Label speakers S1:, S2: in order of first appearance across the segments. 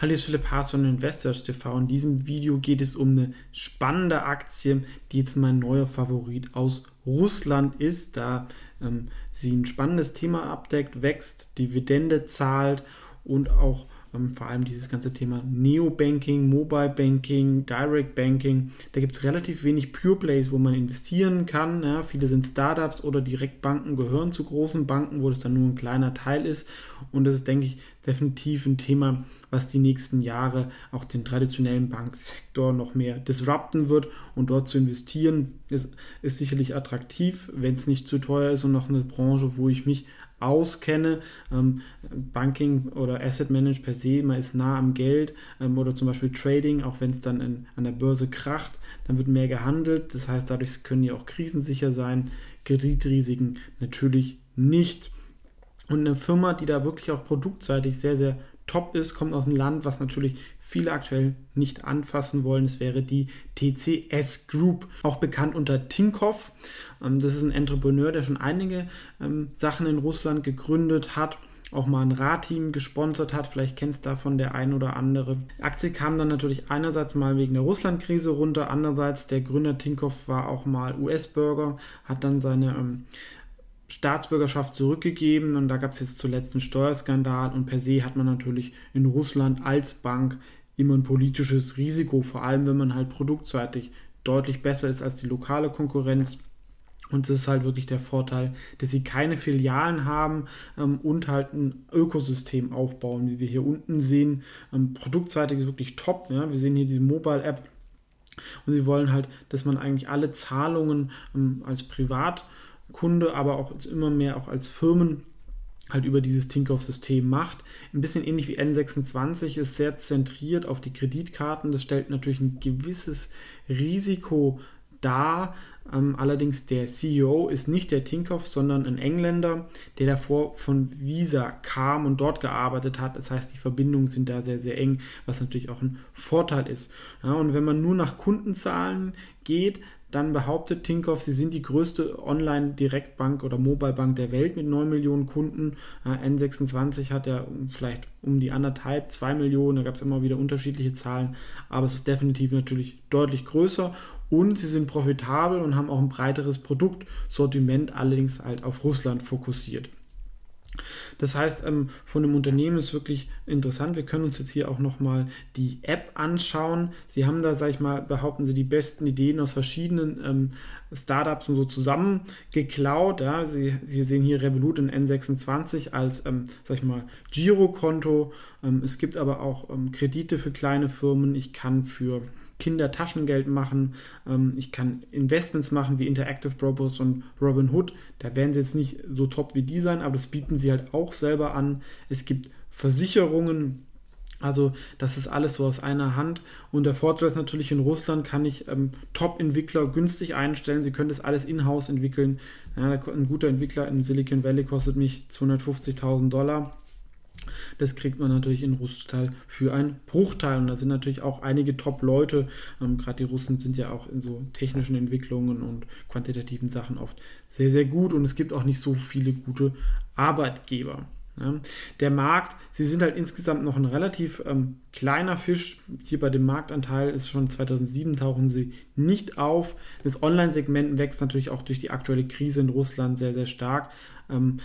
S1: Hallo, ist Philipp Haas von Investors TV. In diesem Video geht es um eine spannende Aktie, die jetzt mein neuer Favorit aus Russland ist, da ähm, sie ein spannendes Thema abdeckt, wächst, Dividende zahlt und auch ähm, vor allem dieses ganze Thema Neo-Banking, Mobile Banking, Direct Banking. Da gibt es relativ wenig Pure Plays, wo man investieren kann. Ja, viele sind Startups oder Direktbanken, gehören zu großen Banken, wo das dann nur ein kleiner Teil ist. Und das ist, denke ich, definitiv ein Thema, was die nächsten Jahre auch den traditionellen Banksektor noch mehr disrupten wird. Und dort zu investieren, ist, ist sicherlich attraktiv, wenn es nicht zu teuer ist und noch eine Branche, wo ich mich auskenne. Ähm, Banking oder Asset Management per se, man ist nah am Geld ähm, oder zum Beispiel Trading, auch wenn es dann in, an der Börse kracht, dann wird mehr gehandelt. Das heißt, dadurch können die auch krisensicher sein. Kreditrisiken natürlich nicht. Und eine Firma, die da wirklich auch produktseitig sehr, sehr top ist, kommt aus einem Land, was natürlich viele aktuell nicht anfassen wollen. Es wäre die TCS Group, auch bekannt unter Tinkoff. Ähm, das ist ein Entrepreneur, der schon einige ähm, Sachen in Russland gegründet hat auch mal ein Radteam gesponsert hat. Vielleicht kennst du davon der ein oder andere. Die Aktie kam dann natürlich einerseits mal wegen der Russland-Krise runter, andererseits der Gründer Tinkoff war auch mal US-Bürger, hat dann seine ähm, Staatsbürgerschaft zurückgegeben und da gab es jetzt zuletzt einen Steuerskandal und per se hat man natürlich in Russland als Bank immer ein politisches Risiko, vor allem wenn man halt produktseitig deutlich besser ist als die lokale Konkurrenz. Und das ist halt wirklich der Vorteil, dass sie keine Filialen haben ähm, und halt ein Ökosystem aufbauen, wie wir hier unten sehen. Ähm, produktseitig ist wirklich top. Ja? Wir sehen hier diese Mobile-App und sie wollen halt, dass man eigentlich alle Zahlungen ähm, als Privat Kunde, aber auch immer mehr auch als Firmen halt über dieses Tinkoff-System macht. Ein bisschen ähnlich wie N26 ist sehr zentriert auf die Kreditkarten. Das stellt natürlich ein gewisses Risiko dar. Ähm, allerdings der CEO ist nicht der Tinkoff, sondern ein Engländer, der davor von Visa kam und dort gearbeitet hat. Das heißt, die Verbindungen sind da sehr, sehr eng, was natürlich auch ein Vorteil ist. Ja, und wenn man nur nach Kundenzahlen geht, dann behauptet Tinkoff, sie sind die größte Online-Direktbank oder Mobile-Bank der Welt mit 9 Millionen Kunden. N26 hat ja vielleicht um die anderthalb, 2 Millionen, da gab es immer wieder unterschiedliche Zahlen, aber es ist definitiv natürlich deutlich größer und sie sind profitabel und haben auch ein breiteres Produktsortiment, allerdings halt auf Russland fokussiert. Das heißt, ähm, von dem Unternehmen ist wirklich interessant. Wir können uns jetzt hier auch nochmal die App anschauen. Sie haben da, sag ich mal, behaupten Sie, die besten Ideen aus verschiedenen ähm, Startups und so zusammen geklaut. Ja. Sie, Sie sehen hier Revolut in N26 als, ähm, sag ich mal, Girokonto. Ähm, es gibt aber auch Kredite für kleine Firmen. Ich kann für Kinder Taschengeld machen. Ähm, ich kann Investments machen wie Interactive Brokers und Robinhood. Da werden sie jetzt nicht so top wie die sein, aber das bieten sie halt auch selber an. Es gibt Versicherungen. Also das ist alles so aus einer Hand. Und der Vorteil ist natürlich, in Russland kann ich ähm, Top-Entwickler günstig einstellen. Sie können das alles in-house entwickeln. Ja, ein guter Entwickler in Silicon Valley kostet mich 250.000 Dollar. Das kriegt man natürlich in Russland für einen Bruchteil. Und da sind natürlich auch einige Top-Leute. Ähm, Gerade die Russen sind ja auch in so technischen Entwicklungen und quantitativen Sachen oft sehr, sehr gut. Und es gibt auch nicht so viele gute Arbeitgeber. Ja, der Markt, sie sind halt insgesamt noch ein relativ ähm, kleiner Fisch. Hier bei dem Marktanteil ist schon 2007 tauchen sie nicht auf. Das Online-Segment wächst natürlich auch durch die aktuelle Krise in Russland sehr, sehr stark. Ähm,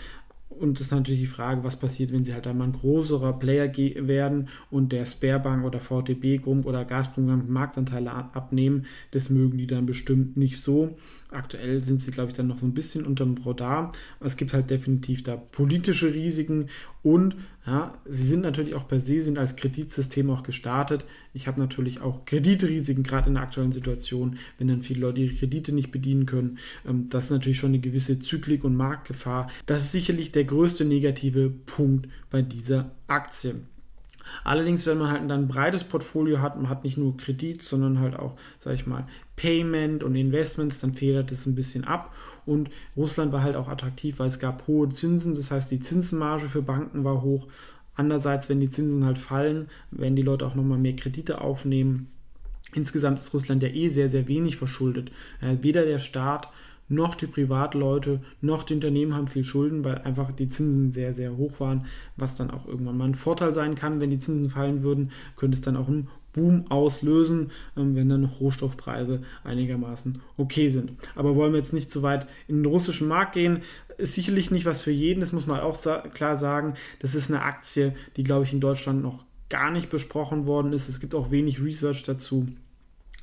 S1: und das ist natürlich die Frage, was passiert, wenn sie halt einmal ein größerer Player werden und der Sparebank oder VTB, Grump oder Gazprom Marktanteile abnehmen. Das mögen die dann bestimmt nicht so. Aktuell sind sie, glaube ich, dann noch so ein bisschen unterm Radar. Es gibt halt definitiv da politische Risiken und ja, sie sind natürlich auch per se sind als Kreditsystem auch gestartet. Ich habe natürlich auch Kreditrisiken, gerade in der aktuellen Situation, wenn dann viele Leute ihre Kredite nicht bedienen können. Ähm, das ist natürlich schon eine gewisse Zyklik und Marktgefahr. Das ist sicherlich der größte negative Punkt bei dieser Aktie. Allerdings, wenn man halt dann ein breites Portfolio hat, man hat nicht nur Kredit, sondern halt auch, sag ich mal, Payment und Investments, dann federt es ein bisschen ab. Und Russland war halt auch attraktiv, weil es gab hohe Zinsen, das heißt, die Zinsmarge für Banken war hoch. Andererseits, wenn die Zinsen halt fallen, werden die Leute auch nochmal mehr Kredite aufnehmen. Insgesamt ist Russland ja eh sehr, sehr wenig verschuldet. weder der Staat noch die Privatleute, noch die Unternehmen haben viel Schulden, weil einfach die Zinsen sehr, sehr hoch waren, was dann auch irgendwann mal ein Vorteil sein kann. Wenn die Zinsen fallen würden, könnte es dann auch einen Boom auslösen, ähm, wenn dann noch Rohstoffpreise einigermaßen okay sind. Aber wollen wir jetzt nicht zu weit in den russischen Markt gehen, ist sicherlich nicht was für jeden, das muss man auch klar sagen. Das ist eine Aktie, die, glaube ich, in Deutschland noch gar nicht besprochen worden ist. Es gibt auch wenig Research dazu.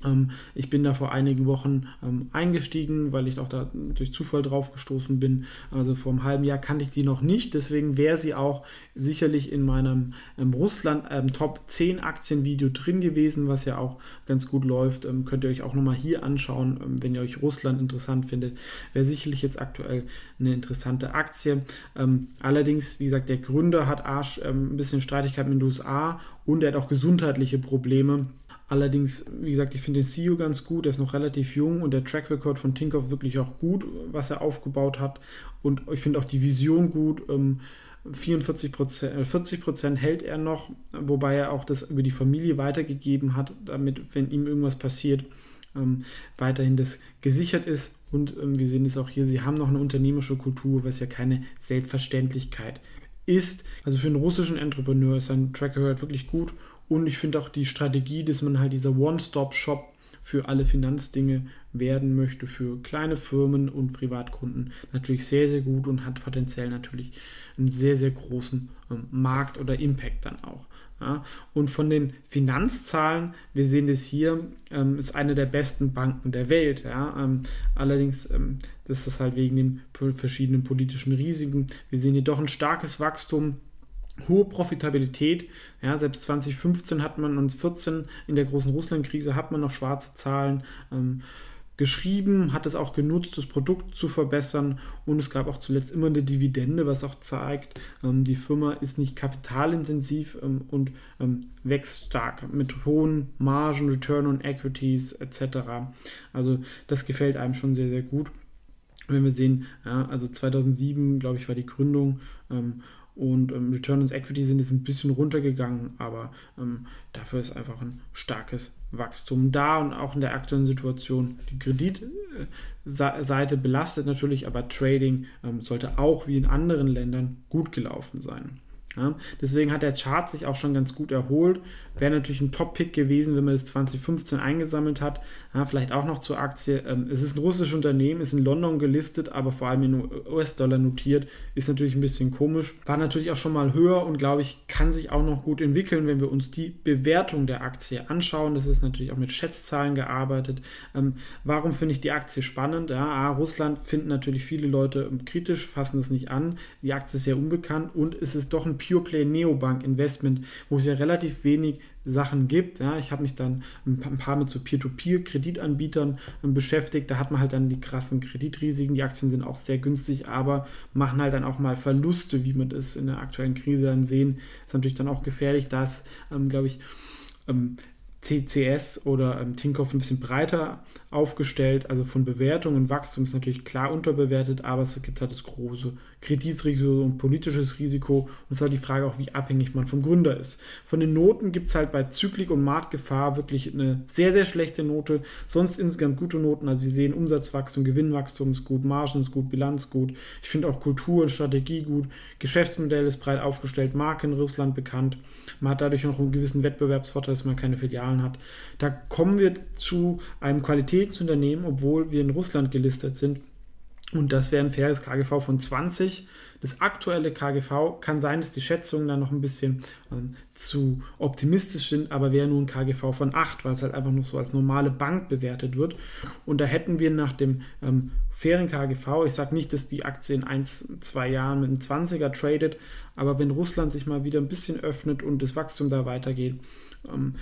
S1: Ähm, ich bin da vor einigen Wochen ähm, eingestiegen, weil ich auch da durch Zufall drauf gestoßen bin. Also vor einem halben Jahr kannte ich die noch nicht. Deswegen wäre sie auch sicherlich in meinem ähm, Russland Top 10 Aktien Video drin gewesen, was ja auch ganz gut läuft. könnt ihr euch auch nochmal hier anschauen, wenn ihr euch Russland interessant findet. Wäre sicherlich jetzt aktuell eine interessante Aktie. allerdings, wie gesagt, der Gründer hat Arsch ein bisschen Streitigkeit mit den USA und er hat auch gesundheitliche Probleme. Allerdings, wie gesagt, ich finde den CEO ganz gut, er ist noch relativ jung und der Track Record von Tinkoff wirklich auch gut, was er aufgebaut hat. Und ich finde auch die Vision gut. 44 Prozent, 40 Prozent hält er noch, wobei er auch das über die Familie weitergegeben hat, damit, wenn ihm irgendwas passiert, ähm, weiterhin das gesichert ist. Und ähm, wir sehen es auch hier, sie haben noch eine unternehmerische Kultur, was ja keine Selbstverständlichkeit ist. Also für einen russischen Entrepreneur ist sein Track Record wirklich gut und ich finde auch die Strategie, dass man halt dieser One-Stop-Shop für alle Finanzdinge werden möchte, für kleine Firmen und Privatkunden natürlich sehr, sehr gut und hat potenziell natürlich einen sehr, sehr großen ähm, Markt oder Impact dann auch. Ja. Und von den Finanzzahlen, wir sehen das hier, ähm, ist eine der besten Banken der Welt. Ja. Ähm, allerdings ähm, das ist halt wegen den verschiedenen politischen Risiken. Wir sehen hier doch ein starkes Wachstum hohe Profitabilität. Ja, selbst 2015 hat man uns 14 in der großen Russland-Krise hat man noch schwarze Zahlen ähm, geschrieben, hat es auch genutzt, das Produkt zu verbessern und es gab auch zuletzt immer eine Dividende, was auch zeigt, ähm, die Firma ist nicht kapitalintensiv ähm, und ähm, wächst stark mit hohen Margen, Return on Equities etc. Also das gefällt einem schon sehr, sehr gut. Wenn wir sehen, ja, also 2007, glaube ich, war die Gründung ähm, und ähm, Return on Equity sind jetzt ein bisschen runtergegangen, aber ähm, dafür ist einfach ein starkes Wachstum da und auch in der aktuellen Situation die Kreditseite belastet natürlich, aber Trading ähm, sollte auch wie in anderen Ländern gut gelaufen sein. Ja, deswegen hat der Chart sich auch schon ganz gut erholt. Wäre natürlich ein Top-Pick gewesen, wenn man das 2015 eingesammelt hat. Ja, vielleicht auch noch zur Aktie. Ähm, es ist ein russisches Unternehmen, ist in London gelistet, aber vor allem in US-Dollar notiert. Ist natürlich ein bisschen komisch. War natürlich auch schon mal höher und glaube ich, kann sich auch noch gut entwickeln, wenn wir uns die Bewertung der Aktie anschauen. Das ist natürlich auch mit Schätzzahlen gearbeitet. Ähm, warum finde ich die Aktie spannend? Ja, A, Russland finden natürlich viele Leute kritisch, fassen es nicht an. Die Aktie ist sehr unbekannt und es ist doch ein Pure Play Neobank Investment, wo es ja relativ wenig Sachen gibt. Ja, ich habe mich dann ein paar mit so Peer-to-Peer-Kreditanbietern ähm, beschäftigt. Da hat man halt dann die krassen Kreditrisiken. Die Aktien sind auch sehr günstig, aber machen halt dann auch mal Verluste, wie wir das in der aktuellen Krise dann sehen. Ist natürlich dann auch gefährlich, dass, ähm, glaube ich, ähm, CCS oder ähm, Tinkoff ein bisschen breiter aufgestellt. Also von Bewertung und Wachstum ist natürlich klar unterbewertet, aber es gibt halt das große Kreditrisiko und politisches Risiko. Und es ist halt die Frage auch, wie abhängig man vom Gründer ist. Von den Noten gibt es halt bei Zyklik und Marktgefahr wirklich eine sehr, sehr schlechte Note. Sonst insgesamt gute Noten. Also wir sehen Umsatzwachstum, Gewinnwachstum ist gut, Margen ist gut, Bilanz gut. Ich finde auch Kultur und Strategie gut. Geschäftsmodell ist breit aufgestellt, Marke in Russland bekannt. Man hat dadurch noch einen gewissen Wettbewerbsvorteil, dass man keine Filialen hat. Da kommen wir zu einem Qualitätsunternehmen, obwohl wir in Russland gelistet sind und das wäre ein faires KGV von 20. Das aktuelle KGV kann sein, dass die Schätzungen dann noch ein bisschen ähm, zu optimistisch sind, aber wäre nur ein KGV von 8, weil es halt einfach noch so als normale Bank bewertet wird. Und da hätten wir nach dem ähm, fairen KGV, ich sage nicht, dass die Aktie in 1, 2 Jahren mit einem 20er tradet, aber wenn Russland sich mal wieder ein bisschen öffnet und das Wachstum da weitergeht, ähm,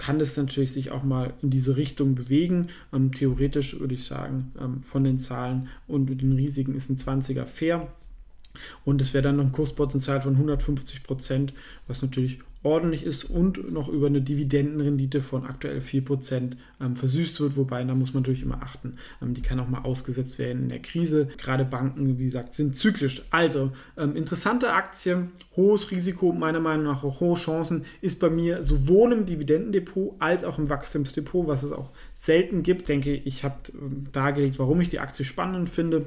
S1: kann das natürlich sich auch mal in diese Richtung bewegen. Ähm, theoretisch würde ich sagen, ähm, von den Zahlen und den Risiken ist ein 20er fair. Und es wäre dann noch ein Kurspotenzial von 150 Prozent, was natürlich ordentlich ist und noch über eine Dividendenrendite von aktuell 4% ähm, versüßt wird, wobei da muss man natürlich immer achten, ähm, die kann auch mal ausgesetzt werden in der Krise. Gerade Banken, wie gesagt, sind zyklisch. Also ähm, interessante Aktien, hohes Risiko, meiner Meinung nach auch hohe Chancen, ist bei mir sowohl im Dividendendepot als auch im Wachstumsdepot, was es auch selten gibt. Denke ich, habe ähm, dargelegt, warum ich die Aktie spannend finde.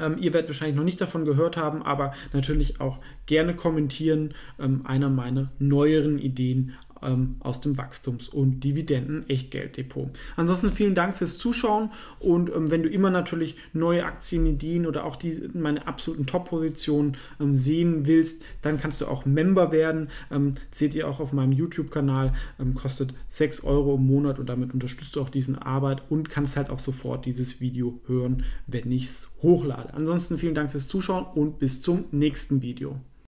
S1: Ähm, ihr werdet wahrscheinlich noch nicht davon gehört haben, aber natürlich auch gerne kommentieren. Ähm, einer meiner neueren Ideen ähm, aus dem Wachstums- und Dividenden-Echtgelddepot. Ansonsten vielen Dank fürs Zuschauen und ähm, wenn du immer natürlich neue Aktienideen oder auch die, meine absoluten Top-Positionen ähm, sehen willst, dann kannst du auch Member werden. Ähm, seht ihr auch auf meinem YouTube-Kanal, ähm, kostet 6 Euro im Monat und damit unterstützt du auch diesen Arbeit und kannst halt auch sofort dieses Video hören, wenn ich es hochlade. Ansonsten vielen Dank fürs Zuschauen und bis zum nächsten Video.